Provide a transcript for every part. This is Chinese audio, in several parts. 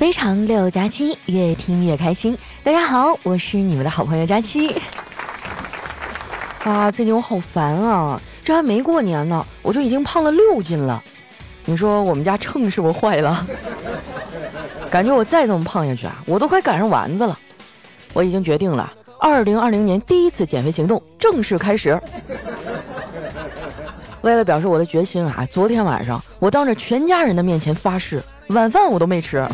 非常六加七，越听越开心。大家好，我是你们的好朋友佳期。啊，最近我好烦啊！这还没过年呢，我就已经胖了六斤了。你说我们家秤是不是坏了？感觉我再这么胖下去啊，我都快赶上丸子了。我已经决定了，二零二零年第一次减肥行动正式开始。为了表示我的决心啊，昨天晚上我当着全家人的面前发誓。晚饭我都没吃，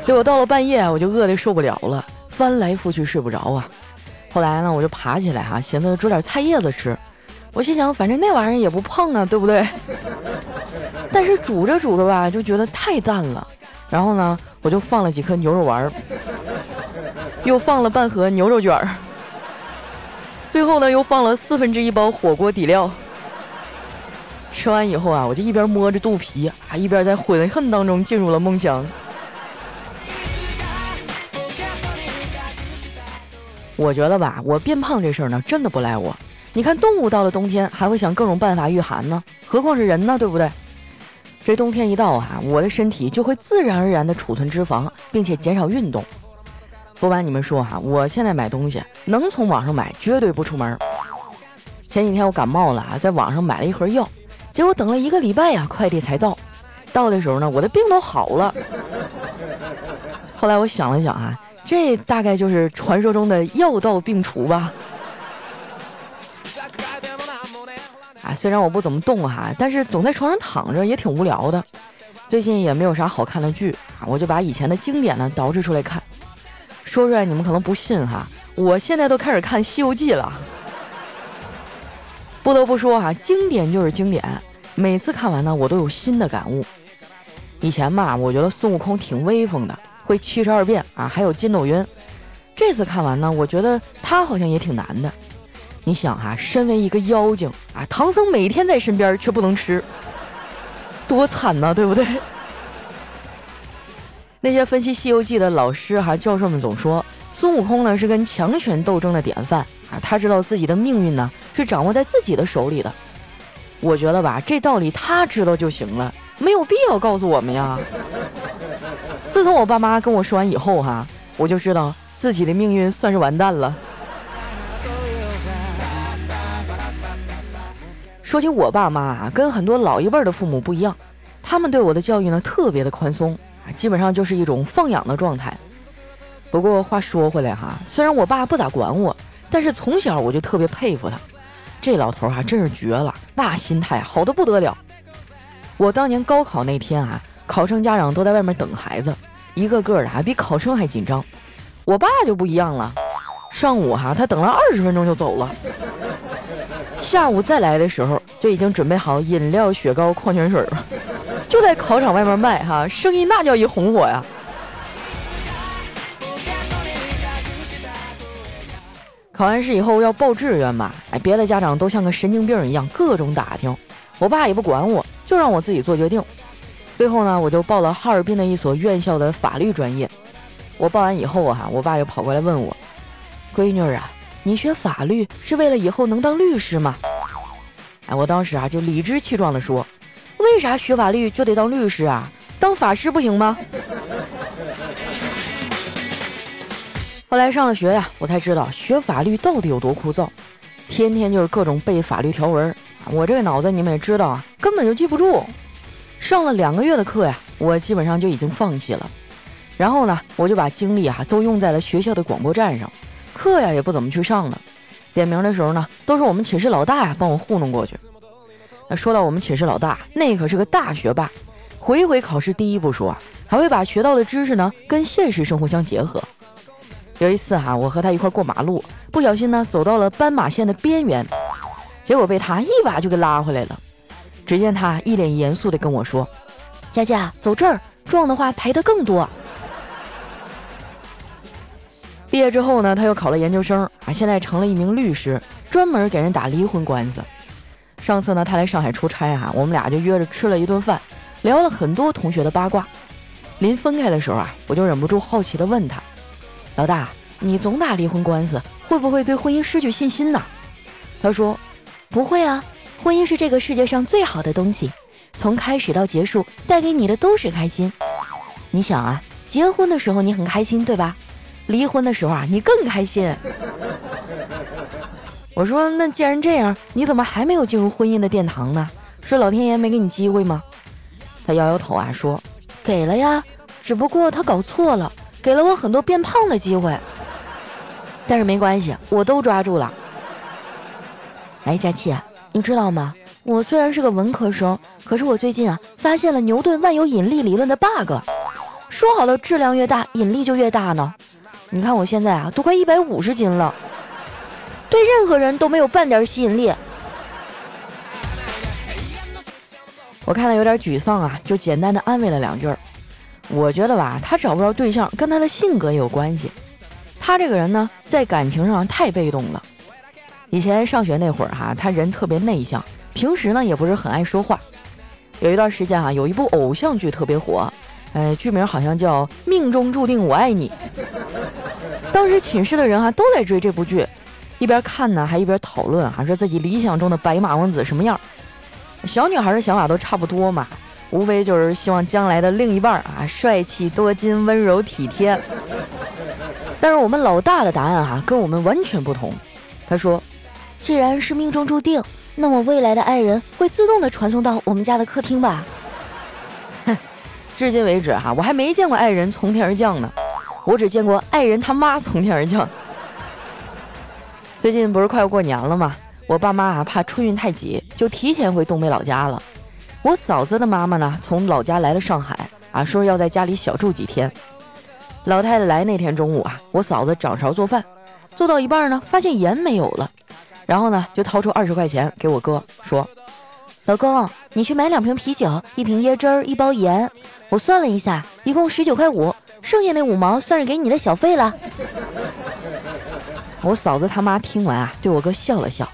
结果到了半夜我就饿得受不了了，翻来覆去睡不着啊。后来呢，我就爬起来哈，寻思煮点菜叶子吃。我心想，反正那玩意儿也不胖啊，对不对？但是煮着煮着吧，就觉得太淡了。然后呢，我就放了几颗牛肉丸，又放了半盒牛肉卷儿，最后呢，又放了四分之一包火锅底料。吃完以后啊，我就一边摸着肚皮啊，一边在悔恨当中进入了梦乡。我觉得吧，我变胖这事儿呢，真的不赖我。你看，动物到了冬天还会想各种办法御寒呢，何况是人呢，对不对？这冬天一到啊，我的身体就会自然而然的储存脂肪，并且减少运动。不瞒你们说哈，我现在买东西能从网上买，绝对不出门。前几天我感冒了啊，在网上买了一盒药。结果等了一个礼拜呀，快递才到。到的时候呢，我的病都好了。后来我想了想啊，这大概就是传说中的药到病除吧。啊，虽然我不怎么动哈，但是总在床上躺着也挺无聊的。最近也没有啥好看的剧啊，我就把以前的经典呢捯饬出来看。说出来你们可能不信哈，我现在都开始看《西游记》了。不得不说哈，经典就是经典。每次看完呢，我都有新的感悟。以前嘛，我觉得孙悟空挺威风的，会七十二变啊，还有筋斗云。这次看完呢，我觉得他好像也挺难的。你想哈，身为一个妖精啊，唐僧每天在身边却不能吃，多惨呐，对不对？那些分析《西游记》的老师哈、教授们总说，孙悟空呢是跟强权斗争的典范。啊，他知道自己的命运呢是掌握在自己的手里的。我觉得吧，这道理他知道就行了，没有必要告诉我们呀。自从我爸妈跟我说完以后哈，我就知道自己的命运算是完蛋了。说起我爸妈啊，跟很多老一辈的父母不一样，他们对我的教育呢特别的宽松啊，基本上就是一种放养的状态。不过话说回来哈，虽然我爸不咋管我。但是从小我就特别佩服他，这老头儿哈真是绝了，那心态好的不得了。我当年高考那天啊，考生家长都在外面等孩子，一个个的啊比考生还紧张。我爸就不一样了，上午哈他等了二十分钟就走了，下午再来的时候就已经准备好饮料、雪糕、矿泉水了，就在考场外面卖哈，生意那叫一红火呀。考完试以后要报志愿吧，哎，别的家长都像个神经病一样，各种打听。我爸也不管我，就让我自己做决定。最后呢，我就报了哈尔滨的一所院校的法律专业。我报完以后啊，我爸又跑过来问我：“闺女啊，你学法律是为了以后能当律师吗？”哎，我当时啊就理直气壮地说：“为啥学法律就得当律师啊？当法师不行吗？”后来上了学呀，我才知道学法律到底有多枯燥，天天就是各种背法律条文。我这个脑子你们也知道啊，根本就记不住。上了两个月的课呀，我基本上就已经放弃了。然后呢，我就把精力啊都用在了学校的广播站上，课呀也不怎么去上了。点名的时候呢，都是我们寝室老大呀帮我糊弄过去。那说到我们寝室老大，那可是个大学霸，回回考试第一不说，还会把学到的知识呢跟现实生活相结合。有一次哈，我和他一块过马路，不小心呢走到了斑马线的边缘，结果被他一把就给拉回来了。只见他一脸严肃的跟我说：“佳佳，走这儿，撞的话赔的更多。”毕业之后呢，他又考了研究生啊，现在成了一名律师，专门给人打离婚官司。上次呢，他来上海出差哈，我们俩就约着吃了一顿饭，聊了很多同学的八卦。临分开的时候啊，我就忍不住好奇的问他。老大，你总打离婚官司，会不会对婚姻失去信心呢？他说：“不会啊，婚姻是这个世界上最好的东西，从开始到结束，带给你的都是开心。你想啊，结婚的时候你很开心，对吧？离婚的时候啊，你更开心。我说，那既然这样，你怎么还没有进入婚姻的殿堂呢？是老天爷没给你机会吗？他摇摇头啊，说，给了呀，只不过他搞错了，给了我很多变胖的机会。但是没关系，我都抓住了。哎，佳琪，你知道吗？我虽然是个文科生，可是我最近啊，发现了牛顿万有引力理论的 bug。说好的质量越大，引力就越大呢？你看我现在啊，都快一百五十斤了，对任何人都没有半点吸引力。我看了有点沮丧啊，就简单的安慰了两句。我觉得吧，他找不着对象跟他的性格有关系。他这个人呢，在感情上太被动了。以前上学那会儿哈，他人特别内向，平时呢也不是很爱说话。有一段时间啊，有一部偶像剧特别火。哎，剧名好像叫《命中注定我爱你》。当时寝室的人哈都在追这部剧，一边看呢还一边讨论，还说自己理想中的白马王子什么样。小女孩的想法都差不多嘛，无非就是希望将来的另一半啊帅气多金、温柔体贴。但是我们老大的答案哈跟我们完全不同。他说：“既然是命中注定，那么未来的爱人会自动的传送到我们家的客厅吧。”哼至今为止哈，我还没见过爱人从天而降呢，我只见过爱人他妈从天而降。最近不是快要过年了吗？我爸妈啊怕春运太挤，就提前回东北老家了。我嫂子的妈妈呢，从老家来了上海啊，说要在家里小住几天。老太太来那天中午啊，我嫂子掌勺做饭，做到一半呢，发现盐没有了，然后呢，就掏出二十块钱给我哥说。老公，你去买两瓶啤酒，一瓶椰汁儿，一包盐。我算了一下，一共十九块五，剩下那五毛算是给你的小费了。我嫂子他妈听完啊，对我哥笑了笑。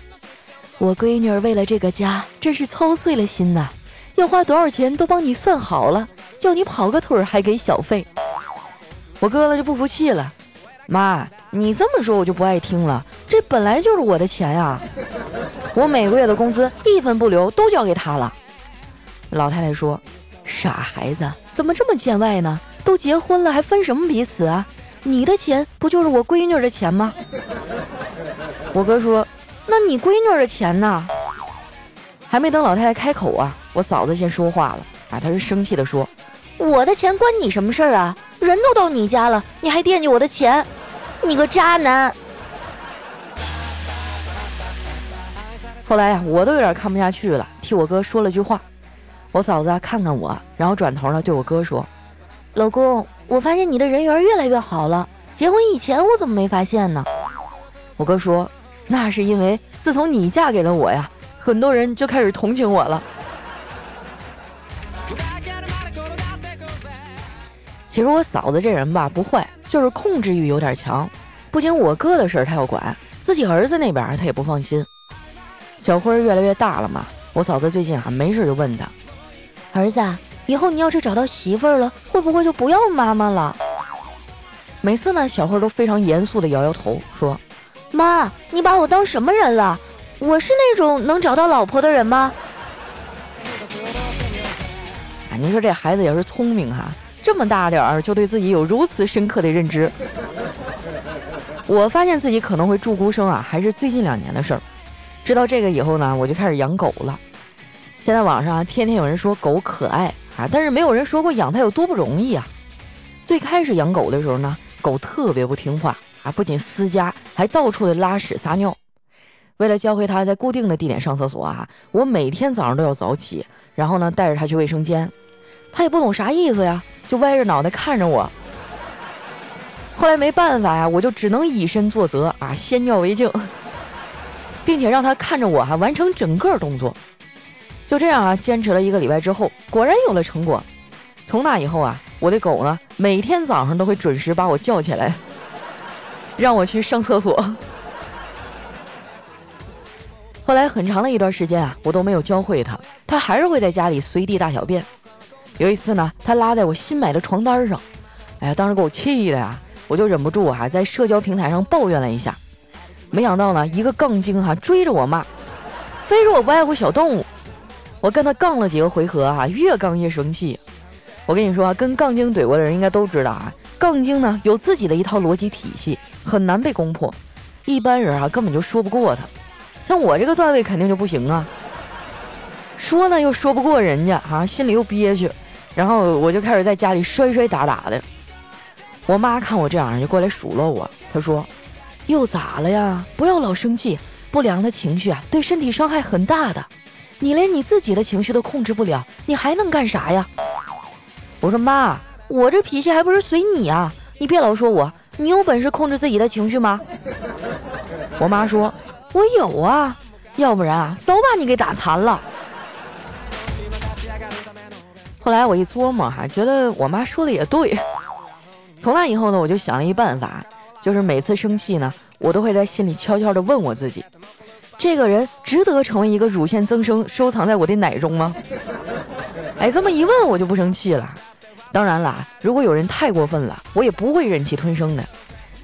我闺女为了这个家，真是操碎了心呐，要花多少钱都帮你算好了，叫你跑个腿儿还给小费。我哥哥就不服气了，妈，你这么说我就不爱听了，这本来就是我的钱呀。我每个月的工资一分不留都交给他了。老太太说：“傻孩子，怎么这么见外呢？都结婚了还分什么彼此啊？你的钱不就是我闺女的钱吗？” 我哥说：“那你闺女的钱呢？”还没等老太太开口啊，我嫂子先说话了啊，她是生气的说：“我的钱关你什么事儿啊？人都到你家了，你还惦记我的钱？你个渣男！”后来呀，我都有点看不下去了，替我哥说了句话。我嫂子啊看看我，然后转头呢对我哥说：“老公，我发现你的人缘越来越好了。结婚以前我怎么没发现呢？”我哥说：“那是因为自从你嫁给了我呀，很多人就开始同情我了。”其实我嫂子这人吧不坏，就是控制欲有点强。不仅我哥的事儿她要管，自己儿子那边她也不放心。小辉越来越大了嘛，我嫂子最近啊没事就问他，儿子，以后你要是找到媳妇儿了，会不会就不要妈妈了？每次呢，小辉都非常严肃的摇摇头，说：“妈，你把我当什么人了？我是那种能找到老婆的人吗？”啊，您说这孩子也是聪明哈，这么大点儿就对自己有如此深刻的认知。我发现自己可能会注孤生啊，还是最近两年的事儿。知道这个以后呢，我就开始养狗了。现在网上啊，天天有人说狗可爱啊，但是没有人说过养它有多不容易啊。最开始养狗的时候呢，狗特别不听话啊，不仅撕家，还到处的拉屎撒尿。为了教会它在固定的地点上厕所啊，我每天早上都要早起，然后呢带着它去卫生间。它也不懂啥意思呀，就歪着脑袋看着我。后来没办法呀，我就只能以身作则啊，先尿为敬。并且让他看着我哈完成整个动作，就这样啊，坚持了一个礼拜之后，果然有了成果。从那以后啊，我的狗呢每天早上都会准时把我叫起来，让我去上厕所。后来很长的一段时间啊，我都没有教会它，它还是会在家里随地大小便。有一次呢，它拉在我新买的床单上，哎呀，当时给我气的呀，我就忍不住啊，在社交平台上抱怨了一下。没想到呢，一个杠精哈追着我骂，非说我不爱护小动物。我跟他杠了几个回合啊，越杠越生气。我跟你说啊，跟杠精怼过的人应该都知道啊，杠精呢有自己的一套逻辑体系，很难被攻破，一般人啊根本就说不过他。像我这个段位肯定就不行啊，说呢又说不过人家啊，心里又憋屈，然后我就开始在家里摔摔打打的。我妈看我这样就过来数落我，她说：“又咋了呀？不要老生气，不良的情绪啊对身体伤害很大的。你连你自己的情绪都控制不了，你还能干啥呀？”我说：“妈，我这脾气还不是随你啊！你别老说我，你有本事控制自己的情绪吗？”我妈说。我有啊，要不然啊，早把你给打残了。后来我一琢磨哈，觉得我妈说的也对。从那以后呢，我就想了一办法，就是每次生气呢，我都会在心里悄悄的问我自己：这个人值得成为一个乳腺增生，收藏在我的奶中吗？哎，这么一问，我就不生气了。当然啦，如果有人太过分了，我也不会忍气吞声的。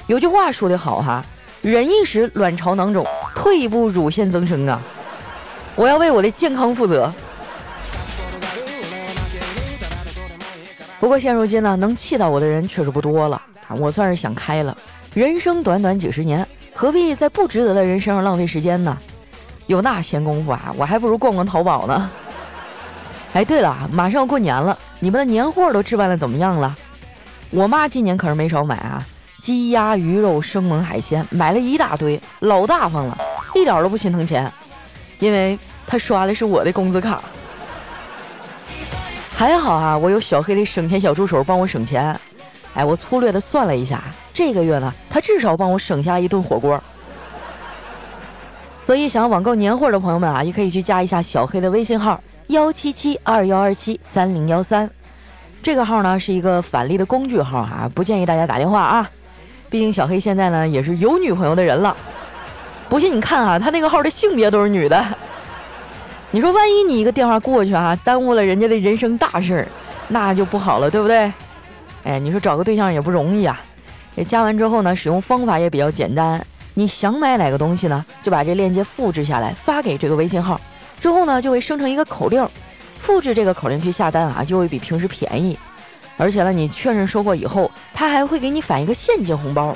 有句话说得好哈。忍一时，卵巢囊肿；退一步，乳腺增生啊！我要为我的健康负责。不过现如今呢，能气到我的人确实不多了啊！我算是想开了，人生短短几十年，何必在不值得的人身上浪费时间呢？有那闲工夫啊，我还不如逛逛淘宝呢。哎，对了，马上要过年了，你们的年货都置办的怎么样了？我妈今年可是没少买啊。鸡鸭鱼肉生猛海鲜买了一大堆，老大方了，一点都不心疼钱，因为他刷的是我的工资卡。还好啊，我有小黑的省钱小助手帮我省钱。哎，我粗略的算了一下，这个月呢，他至少帮我省下了一顿火锅。所以想要网购年货的朋友们啊，也可以去加一下小黑的微信号幺七七二幺二七三零幺三，这个号呢是一个返利的工具号哈，不建议大家打电话啊。毕竟小黑现在呢也是有女朋友的人了，不信你看啊，他那个号的性别都是女的。你说万一你一个电话过去啊，耽误了人家的人生大事儿，那就不好了，对不对？哎，你说找个对象也不容易啊。加完之后呢，使用方法也比较简单，你想买哪个东西呢，就把这链接复制下来发给这个微信号，之后呢就会生成一个口令，复制这个口令去下单啊，就会比平时便宜。而且呢，你确认收货以后，他还会给你返一个现金红包。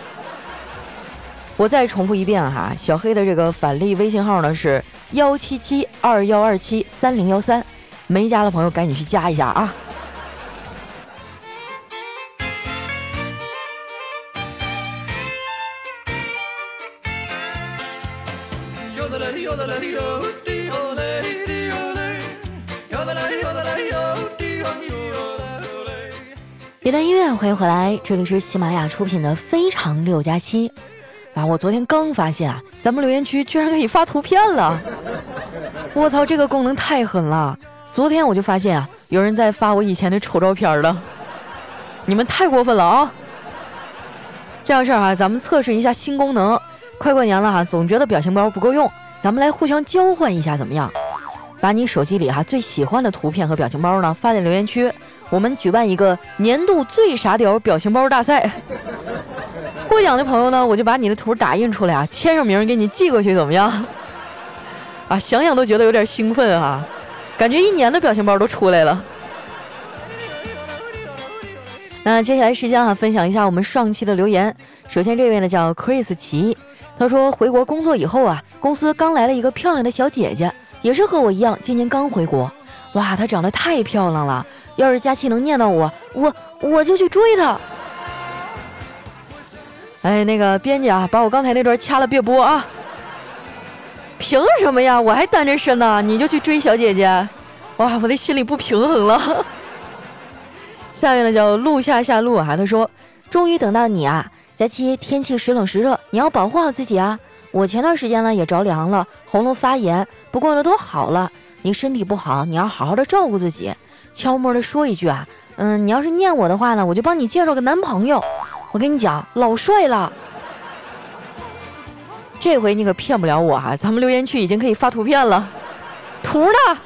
我再重复一遍哈，小黑的这个返利微信号呢是幺七七二幺二七三零幺三，没加的朋友赶紧去加一下啊。段音乐，欢迎回来，这里是喜马拉雅出品的《非常六加七》啊！我昨天刚发现啊，咱们留言区居然可以发图片了！我操，这个功能太狠了！昨天我就发现啊，有人在发我以前的丑照片了，你们太过分了啊！这样事儿啊，咱们测试一下新功能。快过年了哈，总觉得表情包不够用，咱们来互相交换一下怎么样？把你手机里哈最喜欢的图片和表情包呢发在留言区。我们举办一个年度最傻屌表情包大赛，获奖的朋友呢，我就把你的图打印出来啊，签上名给你寄过去，怎么样？啊，想想都觉得有点兴奋啊，感觉一年的表情包都出来了。那接下来时间啊，分享一下我们上期的留言。首先这位呢叫 Chris 奇，他说回国工作以后啊，公司刚来了一个漂亮的小姐姐，也是和我一样，今年刚回国。哇，她长得太漂亮了。要是佳期能念到我，我我就去追他。哎，那个编辑啊，把我刚才那段掐了，别播啊！凭什么呀？我还单着身呢，你就去追小姐姐？哇，我的心里不平衡了。下面呢叫路下下路啊，他说：“终于等到你啊，佳期，天气时冷时热，你要保护好自己啊。我前段时间呢也着凉了，喉咙发炎，不过呢都好了。你身体不好，你要好好的照顾自己。”悄摸的说一句啊，嗯，你要是念我的话呢，我就帮你介绍个男朋友。我跟你讲，老帅了。这回你可骗不了我啊！咱们留言区已经可以发图片了，图呢？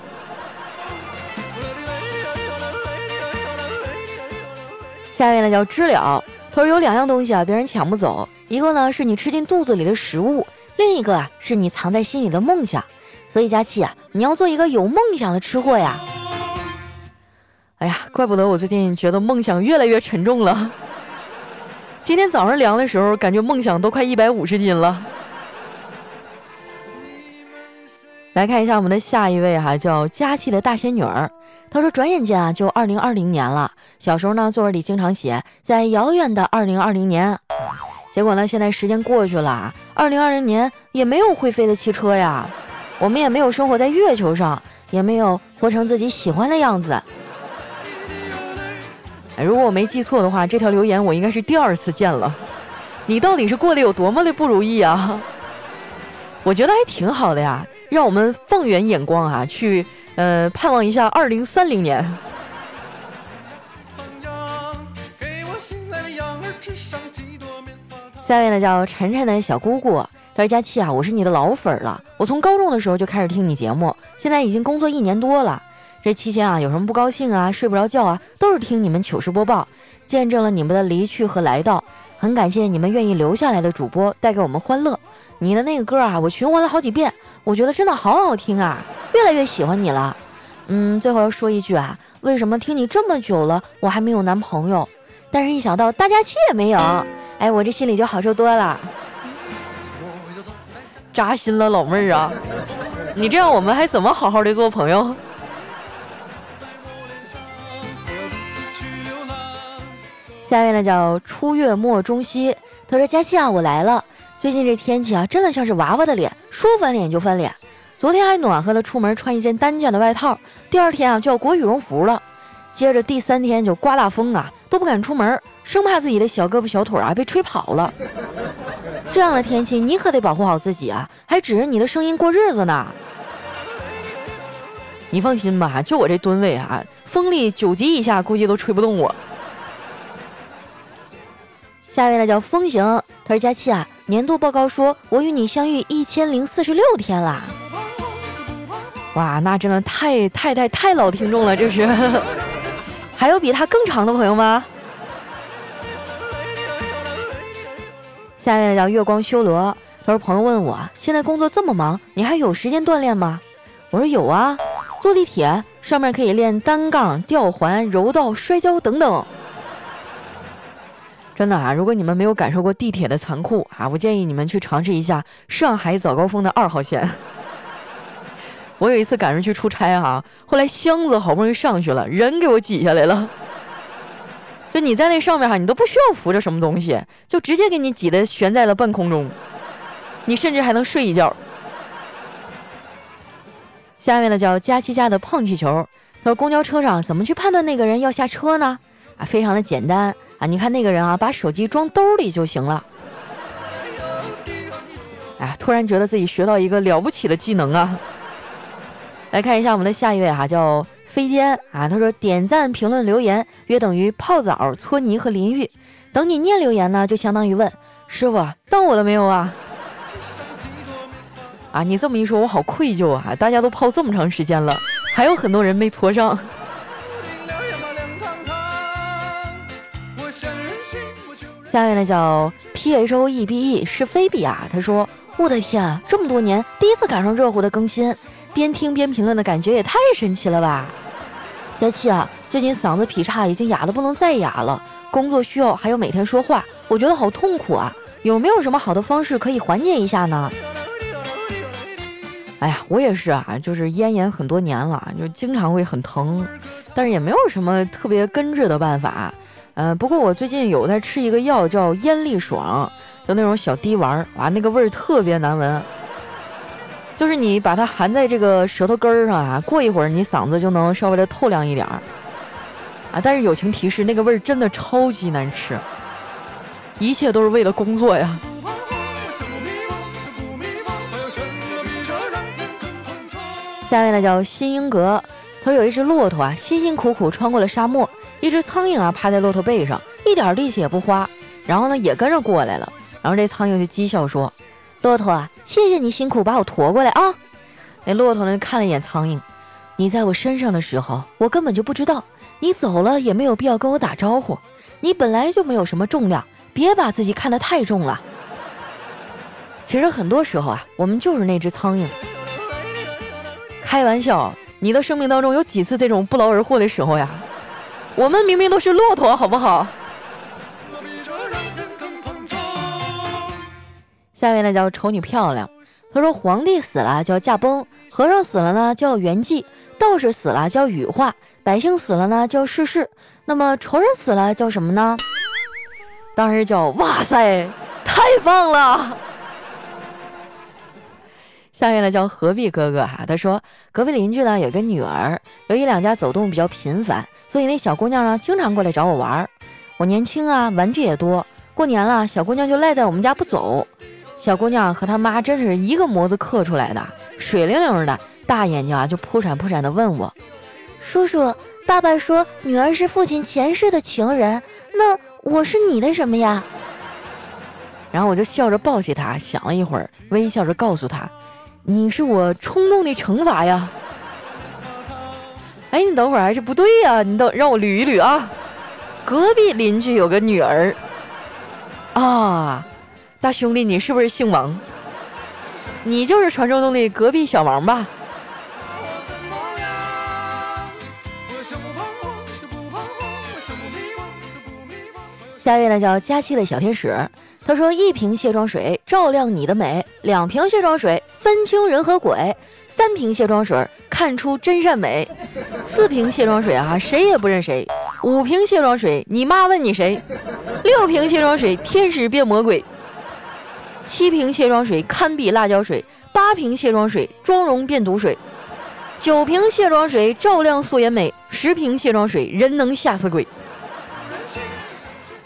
下面呢叫知了，他说有两样东西啊，别人抢不走，一个呢是你吃进肚子里的食物，另一个啊是你藏在心里的梦想。所以佳琪啊，你要做一个有梦想的吃货呀。哎呀，怪不得我最近觉得梦想越来越沉重了。今天早上量的时候，感觉梦想都快一百五十斤了。来看一下我们的下一位哈，叫佳琪的大仙女儿。她说：“转眼间啊，就二零二零年了。小时候呢，作文里经常写在遥远的二零二零年。结果呢，现在时间过去了，二零二零年也没有会飞的汽车呀，我们也没有生活在月球上，也没有活成自己喜欢的样子。”如果我没记错的话，这条留言我应该是第二次见了。你到底是过得有多么的不如意啊？我觉得还挺好的呀，让我们放远眼光啊，去呃盼望一下二零三零年。下面呢叫晨晨的小姑姑，她说佳期啊，我是你的老粉了，我从高中的时候就开始听你节目，现在已经工作一年多了。这期间啊，有什么不高兴啊，睡不着觉啊，都是听你们糗事播报，见证了你们的离去和来到。很感谢你们愿意留下来的主播，带给我们欢乐。你的那个歌啊，我循环了好几遍，我觉得真的好好听啊，越来越喜欢你了。嗯，最后要说一句啊，为什么听你这么久了，我还没有男朋友？但是一想到大家期也没有，哎，我这心里就好受多了。扎心了，老妹儿啊，你这样我们还怎么好好的做朋友？下面呢叫初月末中西，他说：“佳期啊，我来了。最近这天气啊，真的像是娃娃的脸，说翻脸就翻脸。昨天还暖和的出门穿一件单件的外套，第二天啊就要裹羽绒服了。接着第三天就刮大风啊，都不敢出门，生怕自己的小胳膊小腿啊被吹跑了。这样的天气，你可得保护好自己啊，还指着你的声音过日子呢。你放心吧，就我这吨位啊，风力九级以下估计都吹不动我。”下一位呢叫风行，他说佳期啊，年度报告说我与你相遇一千零四十六天啦，哇，那真的太太太太老听众了，这是，还有比他更长的朋友吗？下一位呢叫月光修罗，他说朋友问我现在工作这么忙，你还有时间锻炼吗？我说有啊，坐地铁上面可以练单杠、吊环、柔道、摔跤等等。真的啊，如果你们没有感受过地铁的残酷啊，我建议你们去尝试一下上海早高峰的二号线。我有一次赶上去出差哈，后来箱子好不容易上去了，人给我挤下来了。就你在那上面哈，你都不需要扶着什么东西，就直接给你挤的悬在了半空中，你甚至还能睡一觉。下面呢叫佳琪家的胖气球，他说公交车上怎么去判断那个人要下车呢？啊，非常的简单。啊，你看那个人啊，把手机装兜里就行了。哎，突然觉得自己学到一个了不起的技能啊！来看一下我们的下一位哈，叫飞尖啊，他说点赞、评论、留言约等于泡澡、搓泥和淋浴。等你念留言呢，就相当于问师傅到我了没有啊？啊，你这么一说，我好愧疚啊！大家都泡这么长时间了，还有很多人没搓上。下面呢叫 P H O E B E 是菲比啊，他说我的天啊，这么多年第一次赶上热乎的更新，边听边评论的感觉也太神奇了吧！佳琪啊，最近嗓子劈叉，已经哑的不能再哑了，工作需要还有每天说话，我觉得好痛苦啊，有没有什么好的方式可以缓解一下呢？哎呀，我也是啊，就是咽炎很多年了，就经常会很疼，但是也没有什么特别根治的办法。嗯，不过我最近有在吃一个药，叫咽利爽，就那种小滴丸儿，哇，那个味儿特别难闻。就是你把它含在这个舌头根儿上啊，过一会儿你嗓子就能稍微的透亮一点儿。啊，但是友情提示，那个味儿真的超级难吃。一切都是为了工作呀。下面呢叫新英格，他有一只骆驼啊，辛辛苦苦穿过了沙漠。一只苍蝇啊，趴在骆驼背上，一点力气也不花，然后呢，也跟着过来了。然后这苍蝇就讥笑说：“骆驼啊，谢谢你辛苦把我驮过来啊。”那骆驼呢，看了一眼苍蝇：“你在我身上的时候，我根本就不知道；你走了，也没有必要跟我打招呼。你本来就没有什么重量，别把自己看得太重了。”其实很多时候啊，我们就是那只苍蝇。开玩笑，你的生命当中有几次这种不劳而获的时候呀？我们明明都是骆驼，好不好？下面呢叫丑女漂亮。他说：“皇帝死了叫驾崩，和尚死了呢叫圆寂，道士死了叫羽化，百姓死了呢叫逝世。那么仇人死了叫什么呢？当然叫哇塞，太棒了！”下面呢叫何必哥哥哈，他说隔壁邻居呢有个女儿，由于两家走动比较频繁，所以那小姑娘呢经常过来找我玩。我年轻啊，玩具也多，过年了小姑娘就赖在我们家不走。小姑娘和她妈真是一个模子刻出来的，水灵灵的，大眼睛啊就扑闪扑闪的问我：“叔叔，爸爸说女儿是父亲前世的情人，那我是你的什么呀？”然后我就笑着抱起她，想了一会儿，微笑着告诉她：“你是我冲动的惩罚呀。”哎，你等会儿，这不对呀，你等让我捋一捋啊。隔壁邻居有个女儿啊。大兄弟，你是不是姓王？你就是传说中的隔壁小王吧？下一位呢叫佳期的小天使，他说：一瓶卸妆水照亮你的美，两瓶卸妆水分清人和鬼，三瓶卸妆水看出真善美，四瓶卸妆水啊谁也不认谁，五瓶卸妆水你妈问你谁，六瓶卸妆水天使变魔鬼。七瓶卸妆水堪比辣椒水，八瓶卸妆水妆容变毒水，九瓶卸妆水照亮素颜美，十瓶卸妆水人能吓死鬼。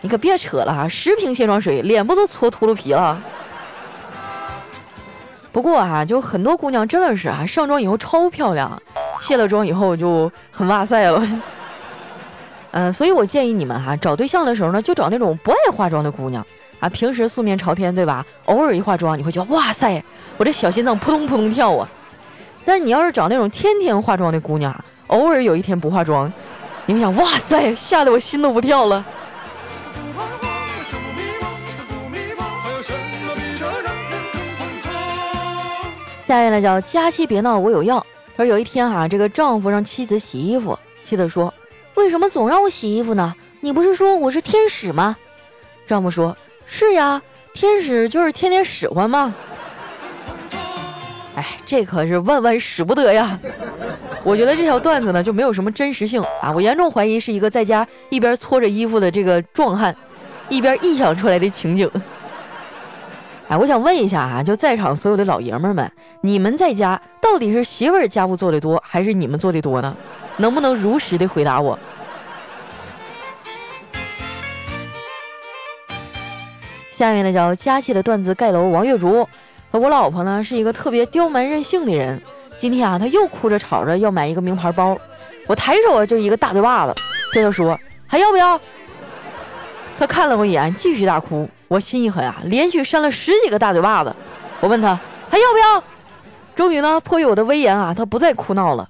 你可别扯了哈，十瓶卸妆水脸部都搓秃噜皮了。不过哈，就很多姑娘真的是啊，上妆以后超漂亮，卸了妆以后就很哇塞了。嗯，所以我建议你们哈，找对象的时候呢，就找那种不爱化妆的姑娘。啊，平时素面朝天，对吧？偶尔一化妆，你会觉得哇塞，我这小心脏扑通扑通跳啊。但是你要是找那种天天化妆的姑娘，偶尔有一天不化妆，你会想哇塞，吓得我心都不跳了。下面呢叫佳期别闹，我有药。说有一天哈，这个丈夫让妻子洗衣服，妻子说：“为什么总让我洗衣服呢？你不是说我是天使吗？”丈夫说。是呀，天使就是天天使唤嘛。哎，这可是万万使不得呀！我觉得这条段子呢就没有什么真实性啊，我严重怀疑是一个在家一边搓着衣服的这个壮汉，一边臆想出来的情景。哎，我想问一下啊，就在场所有的老爷们们，你们在家到底是媳妇儿家务做的多，还是你们做的多呢？能不能如实的回答我？下面呢叫佳期的段子盖楼王月竹，我老婆呢是一个特别刁蛮任性的人。今天啊，她又哭着吵着要买一个名牌包，我抬手啊就一个大嘴巴子，对她说还要不要？她看了我一眼，继续大哭。我心一狠啊，连续扇了十几个大嘴巴子。我问他还要不要？终于呢，迫于我的威严啊，他不再哭闹了。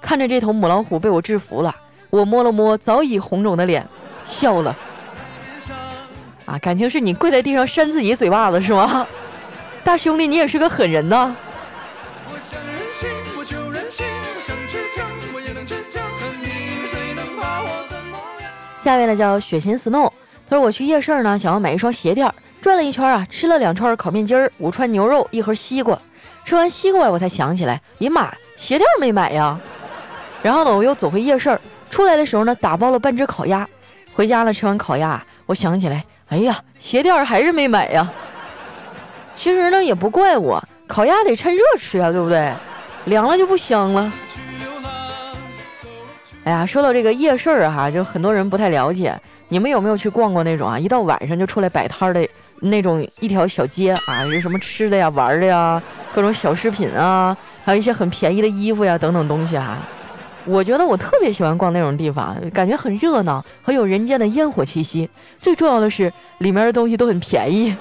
看着这头母老虎被我制服了，我摸了摸早已红肿的脸，笑了。啊，感情是你跪在地上扇自己嘴巴子是吗？大兄弟，你也是个狠人呐！下面呢叫雪琴 snow，他说我去夜市呢，想要买一双鞋垫，转了一圈啊，吃了两串烤面筋儿，五串牛肉，一盒西瓜。吃完西瓜，我才想起来，姨妈，鞋垫没买呀。然后呢，我又走回夜市，出来的时候呢，打包了半只烤鸭。回家了，吃完烤鸭，我想起来。哎呀，鞋垫还是没买呀。其实呢，也不怪我，烤鸭得趁热吃呀，对不对？凉了就不香了。哎呀，说到这个夜市儿哈，就很多人不太了解。你们有没有去逛过那种啊？一到晚上就出来摆摊的那种一条小街啊，有什么吃的呀、玩的呀，各种小饰品啊，还有一些很便宜的衣服呀等等东西哈。我觉得我特别喜欢逛那种地方，感觉很热闹，很有人间的烟火气息。最重要的是，里面的东西都很便宜。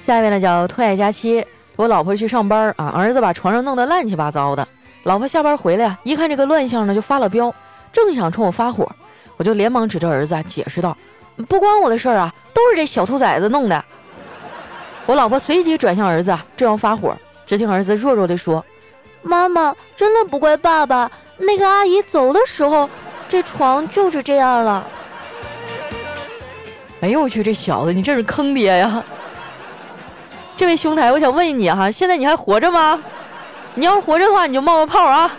下面呢叫特爱佳期，我老婆去上班啊，儿子把床上弄得乱七八糟的。老婆下班回来一看这个乱象呢，就发了飙，正想冲我发火，我就连忙指着儿子啊解释道：“不关我的事儿啊，都是这小兔崽子弄的。”我老婆随即转向儿子，正要发火，只听儿子弱弱地说：“妈妈真的不怪爸爸，那个阿姨走的时候，这床就是这样了。哎呦我去，这小子你真是坑爹呀！这位兄台，我想问你哈，现在你还活着吗？你要是活着的话，你就冒个泡啊！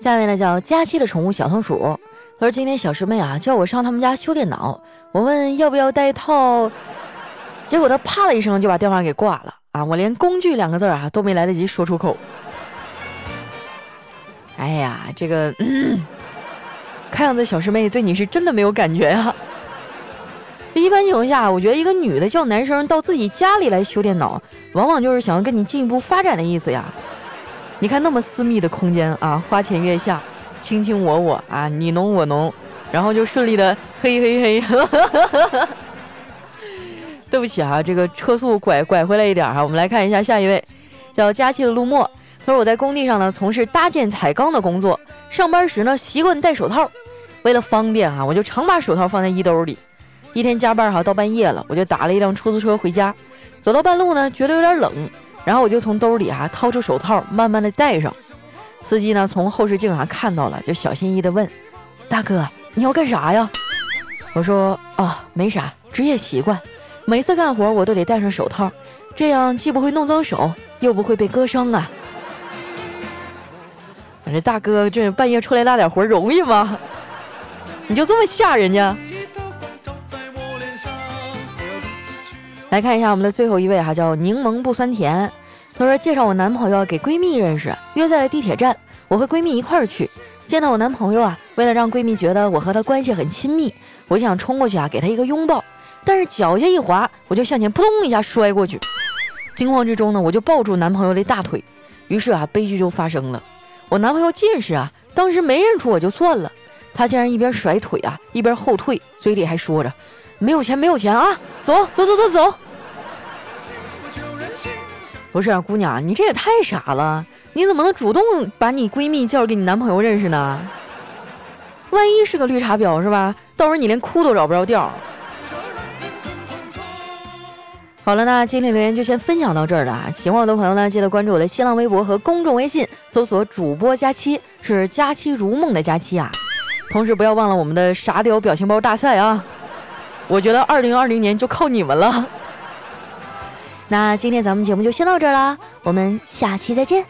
下面呢叫佳期的宠物小松鼠，他说今天小师妹啊叫我上他们家修电脑，我问要不要带套，结果他啪的一声就把电话给挂了啊！我连工具两个字啊都没来得及说出口。哎呀，这个，嗯，看样子小师妹对你是真的没有感觉呀。一般情况下，我觉得一个女的叫男生到自己家里来修电脑，往往就是想要跟你进一步发展的意思呀。你看那么私密的空间啊，花前月下，卿卿我我啊，你侬我侬，然后就顺利的嘿嘿嘿。对不起啊，这个车速拐拐回来一点哈。我们来看一下下一位，叫佳期的陆墨。他说我在工地上呢，从事搭建彩钢的工作，上班时呢习惯戴手套，为了方便哈，我就常把手套放在衣兜里。一天加班哈，到半夜了，我就打了一辆出租车回家，走到半路呢，觉得有点冷。然后我就从兜里啊掏出手套，慢慢的戴上。司机呢从后视镜上看到了，就小心翼翼的问：“大哥，你要干啥呀？”我说：“啊，没啥，职业习惯。每次干活我都得戴上手套，这样既不会弄脏手，又不会被割伤啊。”我这大哥这半夜出来拉点活容易吗？你就这么吓人家？来看一下我们的最后一位哈，叫柠檬不酸甜。他说介绍我男朋友给闺蜜认识，约在了地铁站，我和闺蜜一块儿去。见到我男朋友啊，为了让闺蜜觉得我和她关系很亲密，我就想冲过去啊给她一个拥抱，但是脚下一滑，我就向前扑通一下摔过去。惊慌之中呢，我就抱住男朋友的大腿，于是啊悲剧就发生了。我男朋友近视啊，当时没认出我就算了，他竟然一边甩腿啊一边后退，嘴里还说着。没有钱，没有钱啊！走走走走走！不是啊姑娘，你这也太傻了！你怎么能主动把你闺蜜介绍给你男朋友认识呢？万一是个绿茶婊是吧？到时候你连哭都找不着调。好了，那今天留言就先分享到这儿了。喜欢我的朋友呢，记得关注我的新浪微博和公众微信，搜索主播佳期，是佳期如梦的佳期啊。同时不要忘了我们的傻屌表情包大赛啊！我觉得二零二零年就靠你们了。那今天咱们节目就先到这儿啦，我们下期再见。